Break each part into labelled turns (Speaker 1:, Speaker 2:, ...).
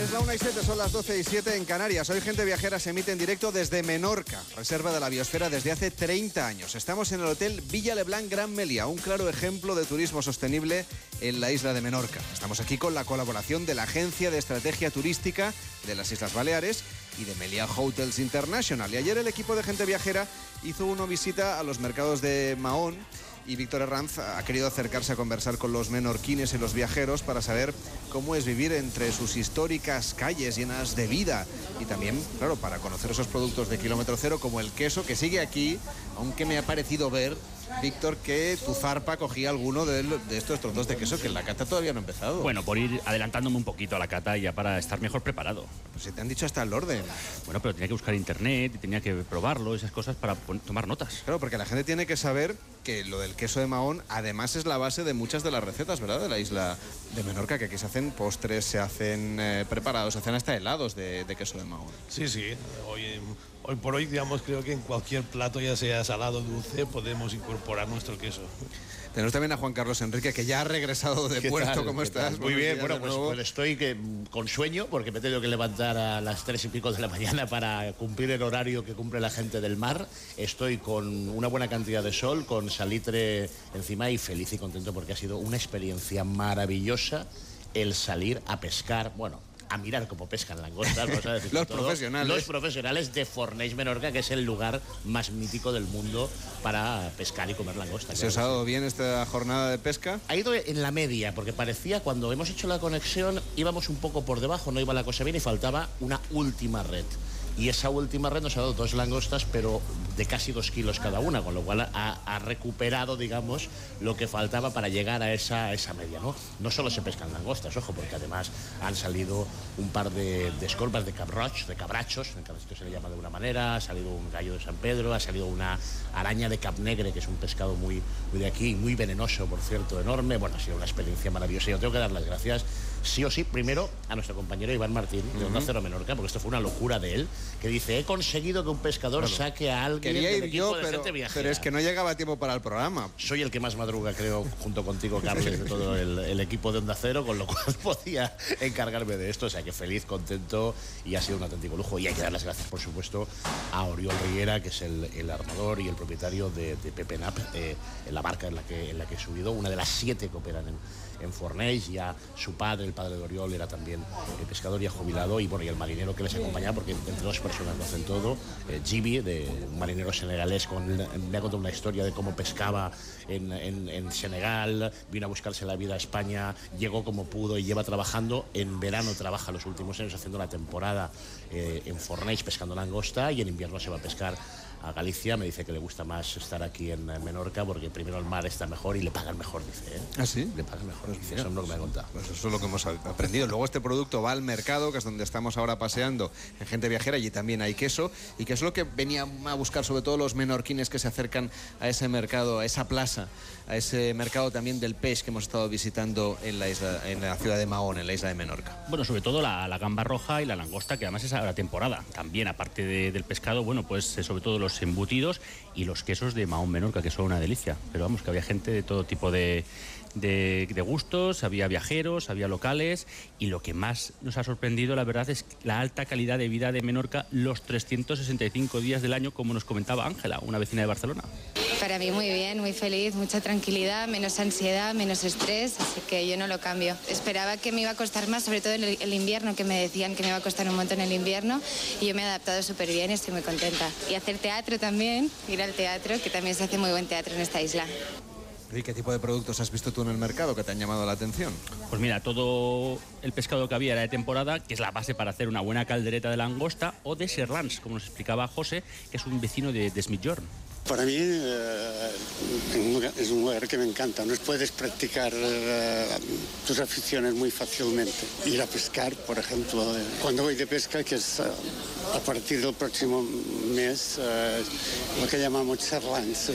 Speaker 1: Es la 1 y 7, son las 12 y 7 en Canarias. Hoy Gente Viajera se emite en directo desde Menorca, reserva de la biosfera desde hace 30 años. Estamos en el Hotel Villa Leblanc Gran Melia, un claro ejemplo de turismo sostenible en la isla de Menorca. Estamos aquí con la colaboración de la Agencia de Estrategia Turística de las Islas Baleares y de Melia Hotels International. Y ayer el equipo de Gente Viajera hizo una visita a los mercados de Mahón y Víctor Herranz ha querido acercarse a conversar con los menorquines y los viajeros para saber cómo es vivir entre sus históricas calles llenas de vida y también, claro, para conocer esos productos de kilómetro cero como el queso que sigue aquí, aunque me ha parecido ver, Víctor, que tu zarpa cogía alguno de, estos trozos de queso que en la cata todavía no ha empezado.
Speaker 2: Bueno, por ir adelantándome un poquito a la cata ya para estar mejor preparado.
Speaker 1: Pues si te han dicho hasta el orden.
Speaker 2: Bueno, pero tenía que buscar internet y tenía que probarlo, esas cosas para tomar notas.
Speaker 1: Claro, porque la gente tiene que saber que lo del queso de Mahón además es la base de muchas de las recetas, ¿verdad? De la isla de Menorca, que aquí se hacen postres, se hacen eh, preparados, se hacen hasta helados de, queso de Mahón.
Speaker 3: Sí, sí. Hoy, hoy por hoy, digamos, creo que en cualquier plato, ya sea salado o dulce, podemos incorporar nuestro queso.
Speaker 1: Tenemos también a Juan Carlos Enrique, que ya ha regresado de
Speaker 4: ¿Qué
Speaker 1: puerto.
Speaker 4: tal?
Speaker 1: ¿Cómo estás?
Speaker 4: Muy
Speaker 1: Buenos
Speaker 4: bien, bueno, pues, pues estoy que, con sueño porque me he tenido que levantar a las tres y pico de la mañana para cumplir el horario que cumple la gente del mar. Estoy con una buena cantidad de sol, con salitre encima y feliz y contento porque ha sido una experiencia maravillosa el salir a pescar, bueno, a mirar cómo pescan langostas. vamos a decir
Speaker 1: Los
Speaker 4: todo.
Speaker 1: profesionales.
Speaker 4: Los profesionales de Forneix Menorca, que es el lugar más mítico del mundo para pescar y comer langosta.
Speaker 1: ¿Se os ha dado bien esta jornada de pesca?
Speaker 4: Ha ido en la media, porque parecía cuando hemos hecho la conexión íbamos un poco por debajo, no iba la cosa bien y faltaba una última red. Y esa última red nos ha dado dos langostas, pero de casi dos kilos cada una, con lo cual ha, recuperado, digamos, lo que faltaba para llegar a esa, esa media. ¿no? no solo se pescan langostas, ojo, porque además han salido un par de, de escorpas de cabroch, de cabrachos, en cada sitio se le llama de una manera, ha salido un gallo de San Pedro, ha salido una araña de cap negre, que es un pescado muy, muy de aquí, muy venenoso, por cierto, enorme. Bueno, ha sido una experiencia maravillosa. Yo tengo que dar las gracias, sí o sí, primero a nuestro compañero Iván Martín, de Onda Cero Menorca, porque esto fue una locura de él, que dice, he conseguido que un pescador saque a alguien
Speaker 1: Quería
Speaker 4: del
Speaker 1: ir
Speaker 4: equipo
Speaker 1: yo,
Speaker 4: de
Speaker 1: pero,
Speaker 4: gente viajera".
Speaker 1: pero es que no llegaba tiempo para el programa.
Speaker 4: Soy el que más madruga, creo, junto contigo, Carles, de todo el, el equipo de Onda Cero, con lo cual podía encargarme de esto. O sea que feliz, contento y ha sido un auténtico lujo. Y hay que dar las gracias, por supuesto, a Oriol Riguera, que es el, el armador y el propietario de, de Pepe Nap, eh, en la barca en la, que, en la que he subido, una de las siete que operan en, en Forneix. Ya su padre, el padre de Oriol, era también eh, pescador y ha jubilado. Y bueno, y el marinero que les acompañaba, porque entre dos personas lo hacen todo, eh, de un marinero senegalés, con, me ha contado una historia de cómo pescaba en, en- en Senegal, vino a buscarse la vida a España, llegó como pudo y lleva trabajando. En verano trabaja los últimos años haciendo la temporada eh, en Forneix pescando langosta y en invierno se va a pescar a Galicia. Me dice que le gusta más estar aquí en Menorca porque primero el mar está mejor y le pagan mejor, dice. ¿eh?
Speaker 1: ¿Ah, sí?
Speaker 4: Le pagan mejor, dice. Eso es lo que me ha contado.
Speaker 1: Pues eso es lo que hemos aprendido. Luego este producto va al mercado, que es donde estamos ahora paseando en Gente Viajera, allí también hay queso, y que es lo que venía a buscar sobre todo los menorquines que se acercan a ese mercado, a esa plaza, a ese mercado también del pez que hemos estado visitando en la, isla, en la ciudad de Mahón, en la isla de Menorca.
Speaker 2: Bueno, sobre todo la, la gamba roja y la langosta, que además es ahora temporada. También, aparte de- del pescado, bueno, pues eh, sobre todo los embutidos y los quesos de Mahón Menorca, que son una delicia. Pero vamos, que había gente de todo tipo de, de- gustos, había viajeros, había locales, y lo que más nos ha sorprendido, la verdad, es la alta calidad de vida de Menorca los 365 días del año, como nos comentaba Ángela, una vecina de Barcelona.
Speaker 5: Para mí muy bien, muy feliz, mucha tranquilidad, menos ansiedad, menos estrés, así que yo no lo cambio. Esperaba que me iba a costar más, sobre todo el, el invierno, que me decían que me iba a costar un montón el invierno, y yo me he adaptado súper bien y estoy muy contenta. Y hacer teatro también, ir al teatro, que también se hace muy buen teatro en esta isla.
Speaker 1: ¿Y qué tipo de productos has visto tú en el mercado que te han llamado la atención?
Speaker 2: Pues mira, todo el pescado que había era de temporada, que es la base para hacer una buena caldereta de langosta o de serrans, como nos explicaba José, que es un vecino de, de Smithjorn.
Speaker 6: Para mí eh, es un lugar que me encanta. No puedes practicar eh, tus aficiones muy fácilmente. Ir a pescar, por ejemplo. Cuando voy de pesca, que es eh, a partir del próximo mes, lo que llamamos charlans,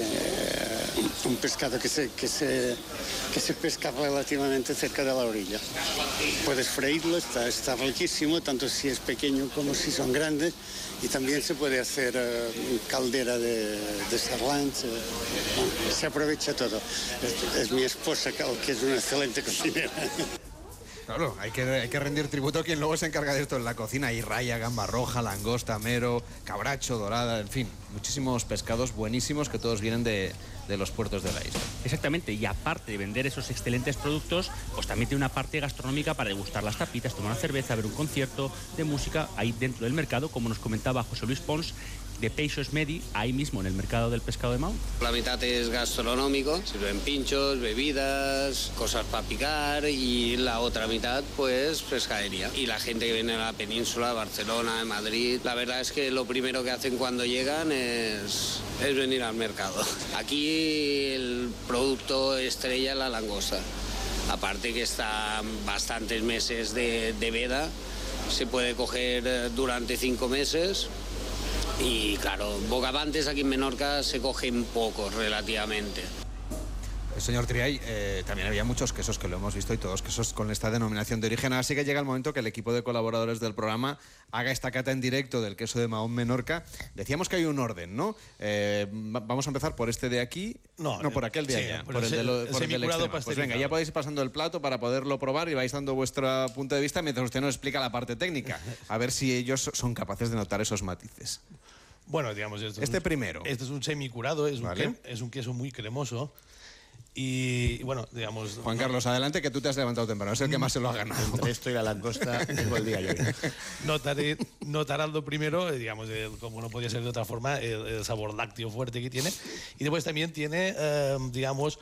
Speaker 6: un pescado que se, que, se, que se pesca relativamente cerca de la orilla. Puedes freírlo, está, está riquísimo, tanto si es pequeño como si son grandes y también se puede hacer uh, caldera de, de uh, se aprovecha todo. Es, es, mi esposa que es una excelente cocinera.
Speaker 1: Claro, hay que, hay que rendir tributo a quien luego se encarga de esto en la cocina. Hay raya, gamba roja, langosta, mero, cabracho, dorada, en fin, muchísimos pescados buenísimos que todos vienen de, de los puertos de la isla.
Speaker 2: Exactamente, y aparte de vender esos excelentes productos, pues también tiene una parte gastronómica para degustar las tapitas, tomar una cerveza, ver un concierto de música ahí dentro del mercado, como nos comentaba José Luis Pons, de Peixos Medi, ahí mismo en el mercado del pescado de Mau.
Speaker 7: La mitad es gastronómico, sirven pinchos, bebidas, cosas para picar y la otra mitad pues pescadería. Y la gente que viene a la península, Barcelona, Madrid, la verdad es que lo primero que hacen cuando llegan es, es venir al mercado. Aquí el producto estrella es la langosta. Aparte que está bastantes meses de, de veda, se puede coger durante cinco meses y claro, bogavantes aquí en Menorca se cogen pocos relativamente.
Speaker 1: Señor Triay, eh, también había muchos quesos que lo hemos visto y todos quesos con esta denominación de origen. Así que llega el momento que el equipo de colaboradores del programa haga esta cata en directo del queso de Mahón Menorca. Decíamos que hay un orden, ¿no? Eh, vamos a empezar por este de aquí, no, no por aquel de
Speaker 3: sí,
Speaker 1: allá,
Speaker 3: por el
Speaker 1: el, de lo-
Speaker 3: se-
Speaker 1: por el del extremo. Pues venga, ya podéis ir pasando el plato para poderlo probar y vais dando vuestro punto de vista mientras usted nos explica la parte técnica. A ver si ellos son capaces de notar esos matices.
Speaker 3: Bueno, digamos, esto es
Speaker 1: Este
Speaker 3: un-
Speaker 1: primero.
Speaker 3: Este es un semicurado, es,
Speaker 1: Vale.
Speaker 3: un, que- es un queso muy cremoso. Y bueno, digamos.
Speaker 1: Juan Carlos, adelante que tú te has levantado temprano, es el que más se lo ha ganado.
Speaker 4: Entre esto y la langosta tengo el día yo.
Speaker 3: Notaré, notarás lo primero, eh, digamos, el- como no podía ser de otra forma, el, el sabor lácteo fuerte que tiene. Y después también tiene, eh, digamos,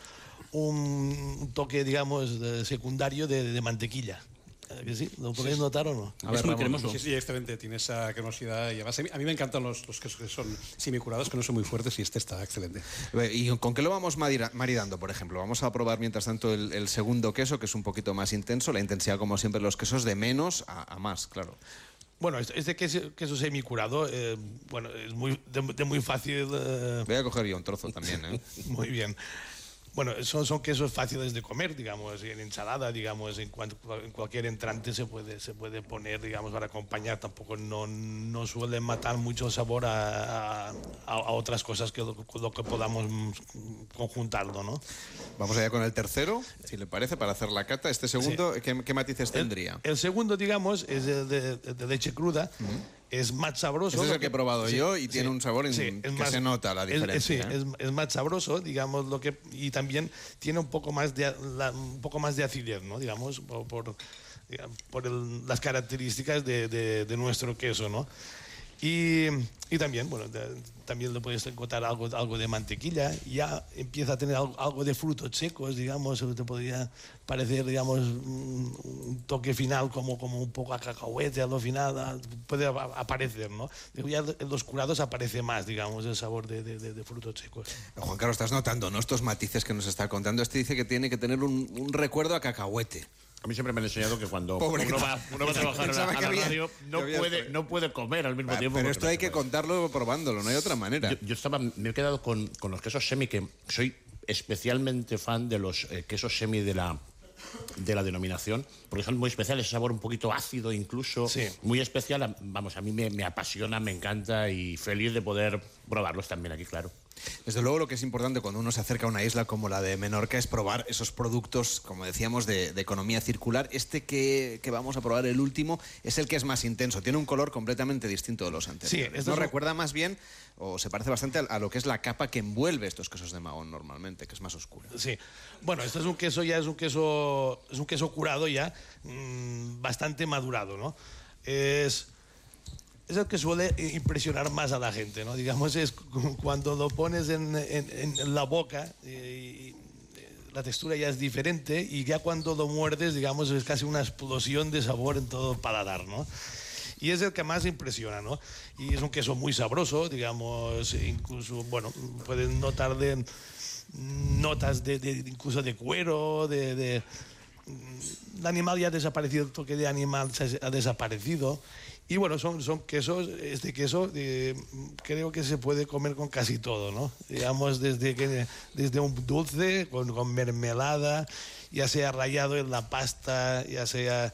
Speaker 3: un toque, digamos, de- secundario de, de mantequilla. ¿Eh que sí? ¿Lo podéis notar o no?
Speaker 1: A ver, Ramón,
Speaker 8: Sí, sí, excelente. Tiene esa cremosidad. Y además, a mí, a mí me encantan los, los quesos que son semicurados, que no son muy fuertes, y este está excelente.
Speaker 1: ¿Y con qué lo vamos maridando, por ejemplo? Vamos a probar mientras tanto el, el segundo queso, que es un poquito más intenso. La intensidad, como siempre, los quesos de menos a, a más, claro.
Speaker 3: Bueno, este, este queso, queso semicurado, eh, bueno, es muy, de, de muy fácil. eh,
Speaker 1: Voy a coger yo un trozo también, ¿eh?
Speaker 3: Muy bien. Bueno, son, son quesos fáciles de comer, digamos, en ensalada, digamos, en, cualquier entrante se puede, se puede poner, digamos, para acompañar. Tampoco no, no suele matar mucho sabor a, a- a otras cosas que lo, lo que podamos mm, conjuntarlo, ¿no?
Speaker 1: Vamos allá con el tercero, si le parece, para hacer la cata. Este segundo, ¿qué, qué matices tendría?
Speaker 3: El segundo, digamos, es de, de leche cruda. Es más sabroso.
Speaker 1: Ese es el que he probado yo y tiene un sabor en-
Speaker 3: sí, es
Speaker 1: que se nota la
Speaker 3: es-
Speaker 1: diferencia,
Speaker 3: sí,
Speaker 1: ¿eh?
Speaker 3: es, es más sabroso, digamos, lo que y también tiene un poco más de la- un poco más de acidez, ¿no? Digamos, por, por, el- las características de, de- de nuestro queso, ¿no? Y, y también, bueno, de- también le puedes encontrar algo, algo de mantequilla. Ya empieza a tener algo, algo de frutos secos, digamos, te podría parecer, digamos, un, un toque final como, como un poco a cacahuete a lo final, ah, puede ap- aparecer, ¿no? Ya en los curados aparece más, digamos, el sabor de- de- de frutos secos.
Speaker 1: Juan Carlos, estás notando, ¿no? Estos matices que nos está contando. Este dice que tiene que tener un, un recuerdo a cacahuete.
Speaker 4: A mí siempre me han enseñado que cuando
Speaker 1: Pobre
Speaker 4: uno,
Speaker 1: que-
Speaker 4: va, uno va a trabajar a la,
Speaker 1: Pensaba
Speaker 4: a
Speaker 1: que
Speaker 4: la
Speaker 1: había-
Speaker 4: radio, no puede, no puede comer al mismo tiempo.
Speaker 1: Pero esto hay que contarlo probándolo, no hay otra manera.
Speaker 4: Yo, yo estaba, me he quedado con, con los quesos semi, que soy especialmente fan de los eh, quesos semi de la, de la denominación, porque son muy especiales, ese sabor un poquito ácido incluso,
Speaker 3: Sí.
Speaker 4: muy especial. Vamos, a mí me, me apasiona, me encanta y feliz de poder probarlos también aquí, claro.
Speaker 1: Desde luego lo que es importante cuando uno se acerca a una isla como la de Menorca es probar esos productos, como decíamos, de, de economía circular. Este que, que vamos a probar, el último, es el que es más intenso. Tiene un color completamente distinto de los anteriores.
Speaker 3: Sí, esto
Speaker 1: ¿No
Speaker 3: es
Speaker 1: recuerda más bien, o se parece bastante a, a lo que es la capa que envuelve estos quesos de Mahón normalmente, que es más oscura.
Speaker 3: Sí. Bueno, este es un queso ya, es un queso, es un queso curado ya, mm, bastante madurado, ¿no? Es, es el que suele impresionar más a la gente, ¿no? Digamos, es cu- cuando lo pones en, en- en la boca eh, la textura ya es diferente y ya cuando lo muerdes, digamos, es casi una explosión de sabor en todo el paladar, ¿no? y es el que más impresiona, ¿no? Y es un queso muy sabroso, digamos, incluso, bueno, pueden notar de notas de, incluso de cuero, de, de el animal ya ha desaparecido, el toque de animal ha desaparecido. Y bueno, son, son quesos, este queso eh, creo que se puede comer con casi todo, ¿no? Digamos, desde, desde un dulce con, mermelada, ya sea rallado en la pasta, ya sea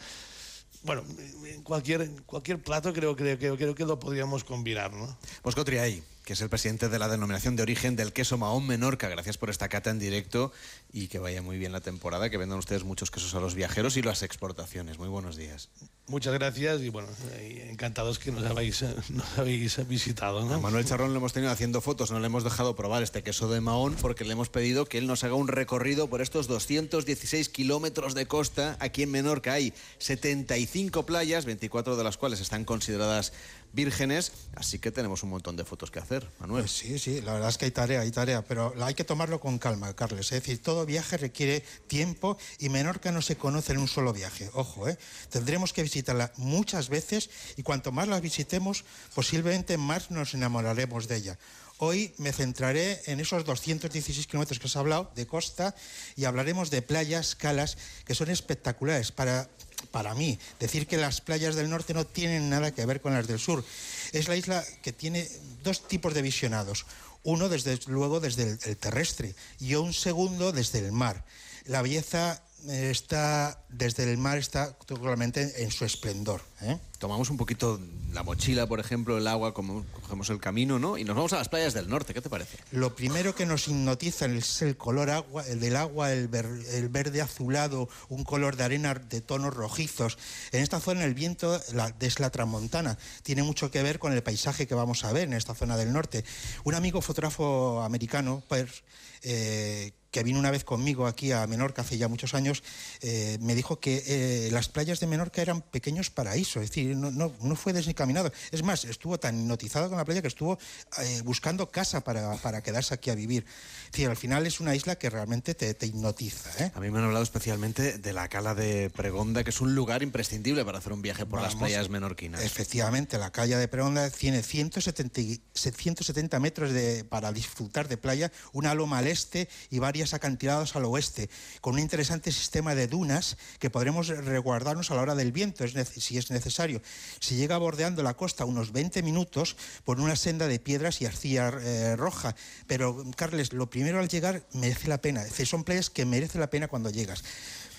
Speaker 3: bueno, en cualquier, cualquier plato creo, creo, creo, creo que lo podríamos combinar, ¿no?
Speaker 1: Bosco Triay, que es el presidente de la denominación de origen del queso Mahón Menorca. Gracias por esta cata en directo y que vaya muy bien la temporada, que vendan ustedes muchos quesos a los viajeros y las exportaciones. Muy buenos días.
Speaker 3: Muchas gracias y bueno, eh, encantados que nos habéis, nos habéis visitado. ¿no?
Speaker 1: A Manuel Charrón lo hemos tenido haciendo fotos, no le hemos dejado probar este queso de Mahón porque le hemos pedido que él nos haga un recorrido por estos 216 kilómetros de costa. Aquí en Menorca hay 75 playas, 24 de las cuales están consideradas vírgenes, así que tenemos un montón de fotos que hacer, Manuel.
Speaker 9: Pues sí, sí, la verdad es que hay tarea, hay tarea, pero hay que tomarlo con calma, Carles. Es decir, todo viaje requiere tiempo y Menorca no se conoce en un solo viaje. Ojo, ¿eh? tendremos que visitarla muchas veces y cuanto más la visitemos, posiblemente más nos enamoraremos de ella. Hoy me centraré en esos 216 kilómetros que os he hablado de costa y hablaremos de playas, calas, que son espectaculares para para mí, decir que las playas del norte no tienen nada que ver con las del sur. Es la isla que tiene dos tipos de visionados. Uno, desde luego, desde el, terrestre y un segundo desde el mar. La belleza está desde el mar está totalmente en su esplendor. ¿eh?
Speaker 1: Tomamos un poquito la mochila, por ejemplo, el agua, como cogemos el camino, ¿no? Y nos vamos a las playas del norte. ¿Qué te parece?
Speaker 9: Lo primero que nos hipnotiza es el color agua, el del agua, el, ver, el verde azulado, un color de arena de tonos rojizos. En esta zona el viento la, es la tramontana. Tiene mucho que ver con el paisaje que vamos a ver en esta zona del norte. Un amigo fotógrafo americano, pues, eh, que vino una vez conmigo aquí a Menorca hace ya muchos años, eh, me dijo que eh, las playas de Menorca eran pequeños paraísos, es decir, no, no, no, fue desencaminado. Es más, estuvo tan hipnotizado con la playa que estuvo eh, buscando casa para, para, quedarse aquí a vivir. Es decir, al final es una isla que realmente te, te hipnotiza.
Speaker 1: A mí me han hablado especialmente de la cala de Pregonda, que es un lugar imprescindible para hacer un viaje por Vamos, las playas menorquinas.
Speaker 9: Efectivamente, la cala de Pregonda tiene 170, 170 metros de, para disfrutar de playa, una loma al este y varias acantilados al oeste, con un interesante sistema de dunas que podremos resguardarnos a la hora del viento, si es necesario. Se llega bordeando la costa unos 20 minutos por una senda de piedras y arcilla eh, roja, pero Carles, lo primero al llegar merece la pena, son playas que merece la pena cuando llegas.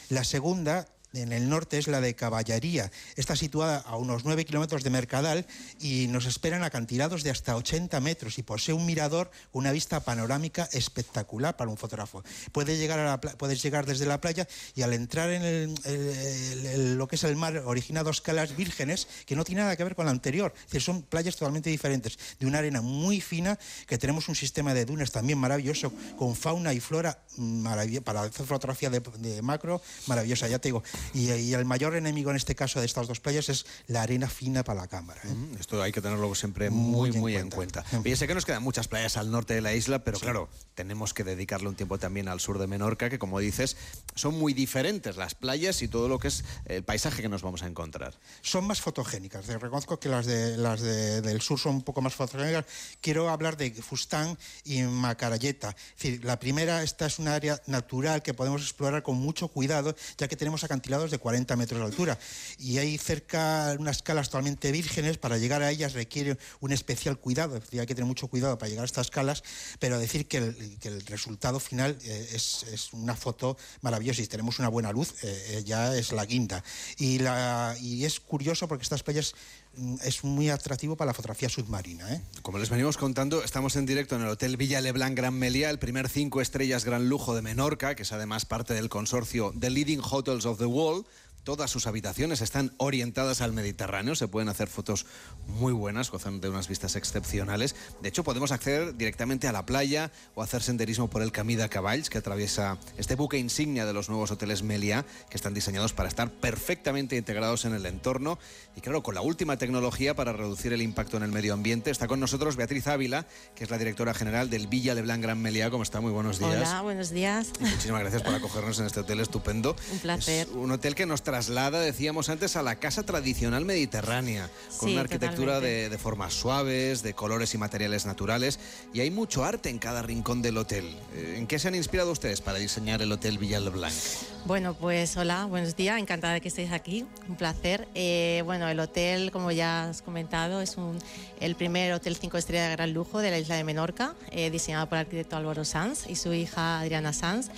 Speaker 9: La segunda en el norte es la de Caballería. Está situada a unos 9 kilómetros de Mercadal y nos esperan acantilados de hasta 80 metros y posee un mirador, una vista panorámica espectacular para un fotógrafo. Puedes llegar, desde la playa y al entrar en lo que es el mar origina dos calas vírgenes que no tiene nada que ver con la anterior. Es decir, son playas totalmente diferentes, de una arena muy fina, que tenemos un sistema de dunas también maravilloso, con fauna y flora para hacer fotografía de macro maravillosa. Ya te digo, y, y, el mayor enemigo en este caso de estas dos playas es la arena fina para la cámara. ¿eh?
Speaker 1: Mm, esto hay que tenerlo siempre muy, muy, muy en, cuenta. en cuenta. Que nos quedan muchas playas al norte de la isla, pero sí. claro, tenemos que dedicarle un tiempo también al sur de Menorca, que como dices, son muy diferentes las playas y todo lo que es el paisaje que nos vamos a encontrar.
Speaker 9: Son más fotogénicas. Reconozco que las, de, las de, del sur son un poco más fotogénicas. Quiero hablar de Fustán y Macarayeta. Es decir, la primera, esta es una área natural que podemos explorar con mucho cuidado, ya que tenemos de 40 metros de altura. Y hay cerca unas calas totalmente vírgenes, para llegar a ellas requiere un especial cuidado, hay que tener mucho cuidado para llegar a estas calas, pero decir que el, que el resultado final eh, es, es, una foto maravillosa y si tenemos una buena luz, eh, ya es la guinda. Y, la, y es curioso porque estas playas es muy atractivo para la fotografía submarina. ¿eh?
Speaker 1: Como les venimos contando, estamos en directo en el Hotel Villa Leblanc Gran Meliá, el primer cinco estrellas gran lujo de Menorca, que es además parte del consorcio The Leading Hotels of the World. Todas sus habitaciones están orientadas al Mediterráneo, se pueden hacer fotos muy buenas, gozan de unas vistas excepcionales. De hecho, podemos acceder directamente a la playa o hacer senderismo por el Camí de Cavalls, que atraviesa este buque insignia de los nuevos hoteles Meliá, que están diseñados para estar perfectamente integrados en el entorno. Y claro, con la última tecnología para reducir el impacto en el medio ambiente. Está con nosotros Beatriz Ávila, que es la directora general del Villa Leblanc Gran Meliá. ¿Cómo está? Muy buenos días.
Speaker 10: Hola, buenos días.
Speaker 1: Y muchísimas gracias por acogernos en este hotel estupendo.
Speaker 10: Un placer.
Speaker 1: Es un hotel que nos trae traslada, decíamos antes, a la casa tradicional mediterránea, con
Speaker 10: Sí,
Speaker 1: una arquitectura de, de formas suaves, de colores y materiales naturales, y hay mucho arte en cada rincón del hotel. Eh, ¿En qué se han inspirado ustedes para diseñar el Hotel Villa Blanc?
Speaker 10: Bueno, pues hola, buenos días, encantada de que estéis aquí, un placer. Eh, bueno, el hotel, como ya has comentado, es un, el primer hotel cinco estrellas de gran lujo de la isla de Menorca, eh, diseñado por el arquitecto Álvaro Sanz y su hija Adriana Sanz.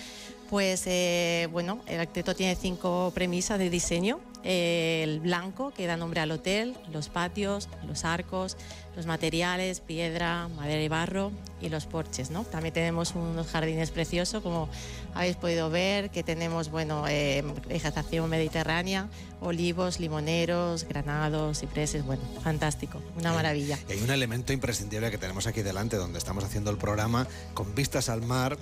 Speaker 10: Pues eh, bueno, el arquitecto tiene cinco premisas de diseño. Eh, el blanco, que da nombre al hotel, los patios, los arcos, los materiales, piedra, madera y barro y los porches. ¿no? También tenemos unos jardines preciosos, como habéis podido ver, que tenemos bueno, eh, vegetación mediterránea, olivos, limoneros, granados, cipreses, bueno, fantástico, una maravilla.
Speaker 1: Y hay un elemento imprescindible que tenemos aquí delante, donde estamos haciendo el programa, con vistas al mar,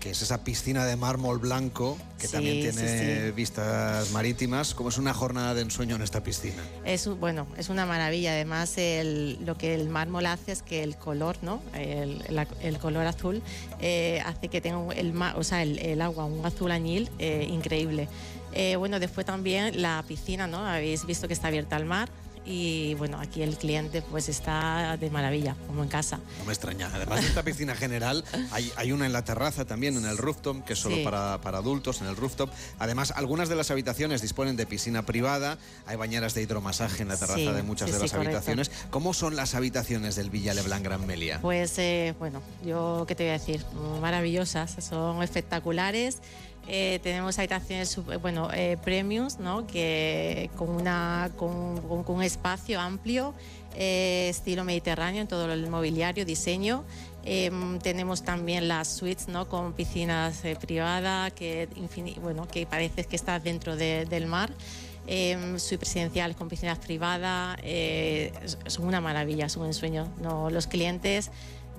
Speaker 1: que es esa piscina de mármol blanco, que
Speaker 10: Sí,
Speaker 1: también
Speaker 10: sí,
Speaker 1: tiene
Speaker 10: sí.
Speaker 1: vistas marítimas. ¿Cómo es una jornada de ensueño en esta piscina?
Speaker 10: Es, bueno, es una maravilla. Además, el- lo que el mármol hace es que el color, ¿no? el, la- el color azul, eh, hace que tenga el, o sea, el, el agua un azul añil eh, increíble. Eh, bueno, después también la piscina, ¿no? Habéis visto que está abierta al mar. Y bueno, aquí el cliente pues está de maravilla, como en casa.
Speaker 1: No me extraña. Además de esta piscina general, hay, hay una en la terraza también, en el rooftop, que es solo
Speaker 10: Sí.
Speaker 1: para, para adultos, en el rooftop. Además, algunas de las habitaciones disponen de piscina privada, hay bañeras de hidromasaje en la terraza
Speaker 10: Sí,
Speaker 1: de muchas
Speaker 10: sí,
Speaker 1: de las
Speaker 10: correcto.
Speaker 1: habitaciones. ¿Cómo son las habitaciones del Villa Leblanc Gran Melia?
Speaker 10: Pues eh, bueno, yo qué te voy a decir, maravillosas, son espectaculares. Eh, tenemos habitaciones sup- bueno, eh, premiums, ¿no? que con, una, con, con- con un espacio amplio, eh, estilo mediterráneo en todo el mobiliario, diseño. Em, tenemos también las suites ¿no? con piscinas eh, privadas que, bueno, que parece que estás dentro de- del mar. Eh, suites presidenciales con piscinas privadas, eh, son una maravilla, son un ensueño. No, los clientes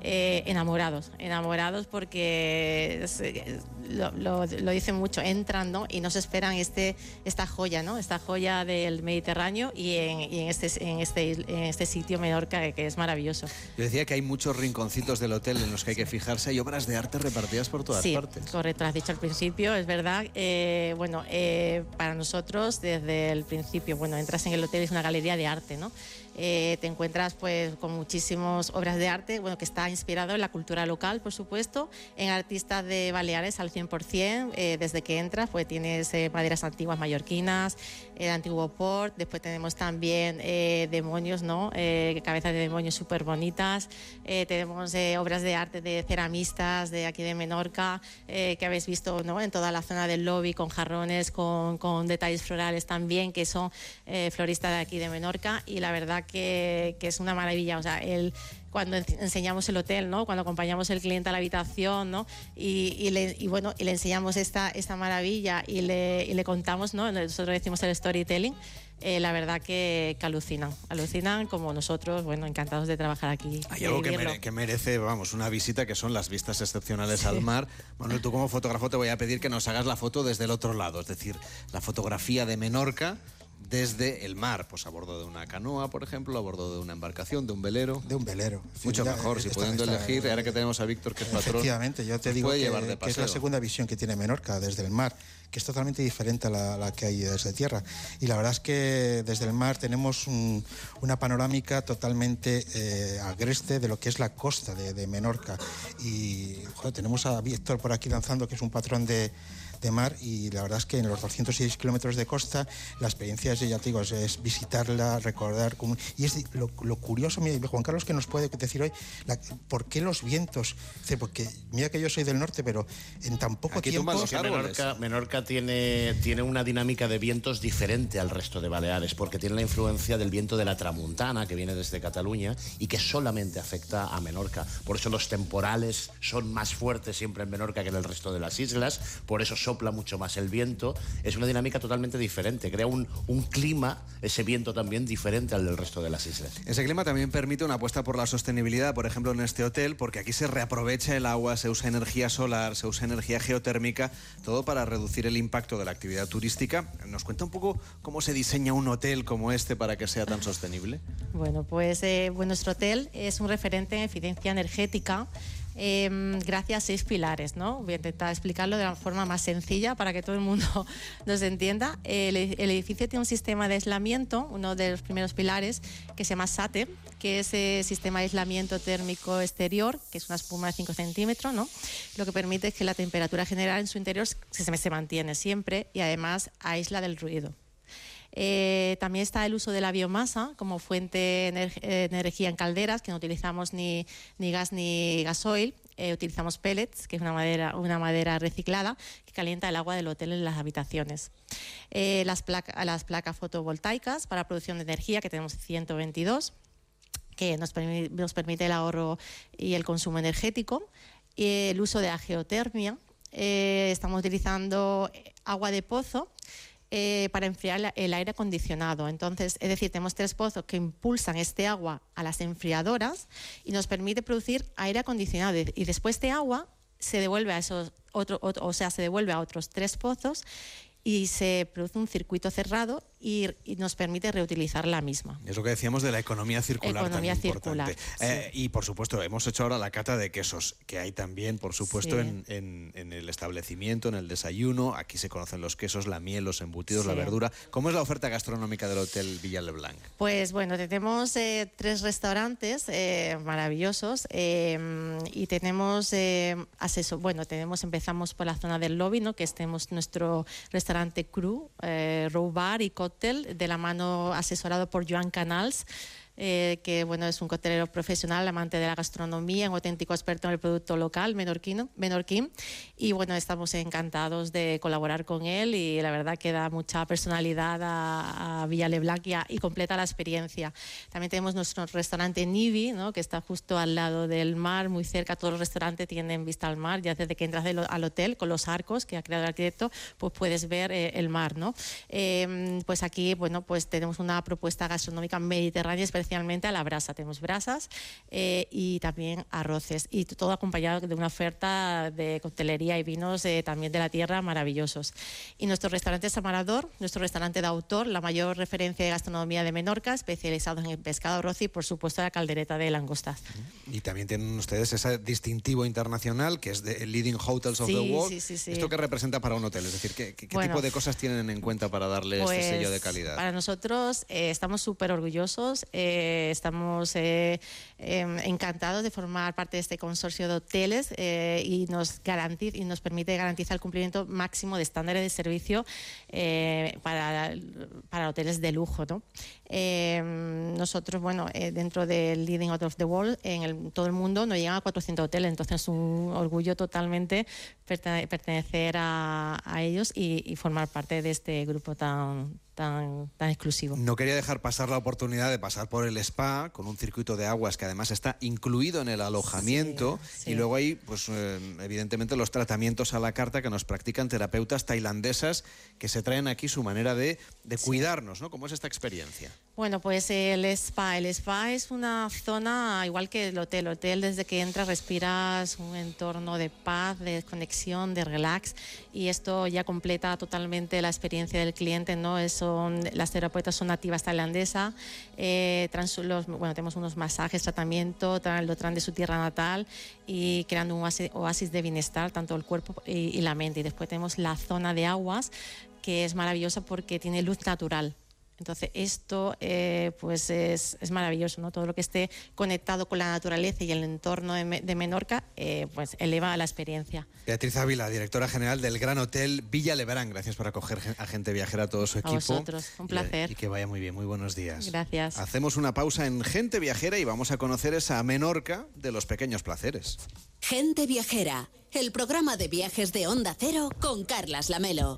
Speaker 10: eh, enamorados, enamorados porque es- es- lo, lo- lo dicen mucho, entran ¿no? y no se esperan este, esta joya, ¿no? esta joya del Mediterráneo y en, y en este, en, este, en este sitio Menorca que, que es maravilloso.
Speaker 1: Yo decía que hay muchos rinconcitos del hotel en los que hay que fijarse. Hay obras de arte repartidas por todas
Speaker 10: sí,
Speaker 1: partes.
Speaker 10: correcto, lo has dicho al principio, es verdad. Eh, bueno, eh, para nosotros desde el principio, bueno, entras en el hotel es una galería de arte, ¿no? Eh, te encuentras pues con muchísimas obras de arte, bueno, que está inspirado en la cultura local, por supuesto, en artistas de Baleares al 100%, eh, desde que entras pues tienes eh, maderas antiguas mallorquinas, el antiguo port, después tenemos también eh, demonios, ¿no? Eh, cabezas de demonios súper bonitas, eh, tenemos obras de arte de ceramistas de aquí de Menorca, que habéis visto ¿no? en toda la zona del lobby, con jarrones, con, con detalles florales también, que son floristas de aquí de Menorca, y la verdad que, que es una maravilla. O sea, el, cuando en- enseñamos el hotel, ¿no? cuando acompañamos al cliente a la habitación ¿no? y, y le, y bueno, y le enseñamos esta, esta maravilla y le, y le contamos, ¿no? nosotros decimos el storytelling, eh, la verdad que, que alucinan, alucinan como nosotros, bueno, encantados de trabajar aquí.
Speaker 1: Hay algo que,
Speaker 10: vivirlo.
Speaker 1: mere- que merece, vamos, una visita, que son las vistas excepcionales al mar. Manuel, tú como fotógrafo te voy a pedir que nos hagas la foto desde el otro lado, es decir, la fotografía de Menorca desde el mar, pues a bordo de una canoa, por ejemplo, a bordo de una embarcación, de un velero.
Speaker 9: De un velero.
Speaker 1: Mucho mejor, si
Speaker 9: esta-
Speaker 1: pudiendo elegir, ahora que tenemos a Víctor, que es patrón.
Speaker 9: Efectivamente, yo te digo que, es la segunda visión que tiene Menorca desde el mar, que es totalmente diferente a la, la que hay desde tierra. Y la verdad es que desde el mar tenemos un- una panorámica totalmente eh, agreste de lo que es la costa de, de Menorca. Y joder, tenemos a Víctor por aquí danzando, que es un patrón de de mar y la verdad es que en los 206 kilómetros de costa la experiencia es, ya te digo, es, es visitarla, recordar y es lo, lo curioso, mira, Juan Carlos que nos puede decir hoy, la- ¿por qué los vientos? Dice, porque mira que yo soy del norte, pero en tan poco tiempo...
Speaker 4: Porque Menorca, Menorca tiene, tiene una dinámica de vientos diferente al resto de Baleares, porque tiene la influencia del viento de la tramuntana, que viene desde Cataluña, y que solamente afecta a Menorca. Por eso los temporales son más fuertes siempre en Menorca que en el resto de las islas, por eso sopla mucho más el viento. Es una dinámica totalmente diferente, crea un, un clima, ese viento también diferente al del resto de las islas.
Speaker 1: Ese clima también permite una apuesta por la sostenibilidad, por ejemplo, en este hotel, porque aquí se reaprovecha el agua, se usa energía solar, se usa energía geotérmica, todo para reducir el impacto de la actividad turística. ¿Nos cuenta un poco cómo se diseña un hotel como este para que sea tan sostenible?
Speaker 10: Bueno, pues eh, bueno, nuestro hotel es un referente en eficiencia energética. Em, gracias a seis pilares. ¿no? Voy a intentar explicarlo de la forma más sencilla para que todo el mundo nos entienda. El, el edificio tiene un sistema de aislamiento, uno de los primeros pilares, que se llama SATE, que es el sistema de aislamiento térmico exterior, que es una espuma de 5 centímetros, ¿no? lo que permite que la temperatura general en su interior se, se mantiene siempre y además aísla del ruido. Eh, también está el uso de la biomasa como fuente de energía en calderas, que no utilizamos ni, gas ni gasoil. Eh, utilizamos pellets, que es una madera, una madera reciclada que calienta el agua del hotel en las habitaciones. Eh, las, placas fotovoltaicas para producción de energía, que tenemos 122 que nos, nos, permite el ahorro y el consumo energético. El uso de la geotermia. estamos utilizando agua de pozo eh, para enfriar el aire acondicionado. Entonces, es decir, tenemos tres pozos que impulsan este agua a las enfriadoras y nos permite producir aire acondicionado. Y después este agua se devuelve a esos otro, o sea, se devuelve a otros tres pozos y se produce un circuito cerrado y, nos permite reutilizar la misma.
Speaker 1: Es lo que decíamos de la economía circular.
Speaker 10: Economía circular.
Speaker 1: Eh, y por supuesto, hemos hecho ahora la cata de quesos, que hay también, por supuesto, en, el establecimiento, en el desayuno. Aquí se conocen los quesos, la miel, los embutidos, la verdura. ¿Cómo es la oferta gastronómica del Hotel Villa Leblanc?
Speaker 10: Pues bueno, tenemos eh, tres restaurantes eh, maravillosos y tenemos asesor. Bueno, tenemos, empezamos por la zona del lobby, ¿no? que tenemos nuestro restaurante Cru, Row Bar y de la mano asesorado por Joan Canals, eh, que bueno, es un coctelero profesional, amante de la gastronomía, un auténtico experto en el producto local menorquino, menorquín. Y bueno, estamos encantados de colaborar con él y la verdad que da mucha personalidad a, a Villa Leblanc y, completa la experiencia. También tenemos nuestro restaurante Nivi, ¿no? que está justo al lado del mar, muy cerca. Todos los restaurantes tienen vista al mar, ya desde que entras al hotel con los arcos que ha creado el arquitecto, pues puedes ver eh, el mar. ¿no? Em, pues aquí bueno, pues tenemos una propuesta gastronómica mediterránea, especialmente a la brasa. Tenemos brasas eh, y también arroces y todo acompañado de una oferta de coctelería y vinos eh, también de la tierra maravillosos. Y nuestro restaurante Samarador, nuestro restaurante de autor, la mayor referencia de gastronomía de Menorca, especializados en el pescado roci y por supuesto la caldereta de langosta.
Speaker 1: Y también tienen ustedes ese distintivo internacional que es de Leading Hotels of the World. ¿Esto qué representa para un hotel? Es decir, ¿qué, tipo de cosas tienen en cuenta para darle este sello de pues, calidad?
Speaker 10: Para nosotros eh, estamos súper orgullosos, eh, estamos eh, em, encantados de formar parte de este consorcio de hoteles y, nos y nos permite garantizar el cumplimiento máximo de estándares de servicio para, para hoteles de lujo. ¿no? nosotros, bueno, dentro del Leading Out of the World, en todo el mundo nos llegan a 400 hoteles, entonces es un orgullo totalmente pertenecer a, ellos y, y formar parte de este grupo tan, tan, tan exclusivo.
Speaker 1: No quería dejar pasar la oportunidad de pasar por el spa con un circuito de aguas que además está incluido en el alojamiento y luego hay, pues eh, evidentemente, los tratamientos a la carta que nos practican terapeutas tailandesas que se traen aquí su manera de, de cuidarnos, ¿no? ¿Cómo es esta experiencia?
Speaker 10: Bueno, pues el spa. El spa es una zona igual que el hotel. El hotel, desde que entras, respiras un entorno de paz, de conexión, de relax y esto ya completa totalmente la experiencia del cliente, ¿no? Eso las terapeutas son nativas tailandesas, eh, bueno, tenemos unos masajes, tratamiento, lo traen de su tierra natal y creando un oasis, de bienestar, tanto el cuerpo y, y la mente. Y después tenemos la zona de aguas, que es maravillosa porque tiene luz natural. Entonces, esto eh, pues es, maravilloso, ¿no? Todo lo que esté conectado con la naturaleza y el entorno de, Menorca, eh, pues eleva la experiencia.
Speaker 1: Beatriz Ávila, directora general del Gran Hotel Villa Lebrán. Gracias por acoger a gente viajera, a todo su equipo. A
Speaker 10: vosotros, un placer.
Speaker 1: Y, que vaya muy bien, muy buenos días.
Speaker 10: Gracias.
Speaker 1: Hacemos una pausa en Gente Viajera y vamos a conocer esa Menorca de los pequeños placeres.
Speaker 11: Gente Viajera, el programa de viajes de Onda Cero con Carlas Lamelo.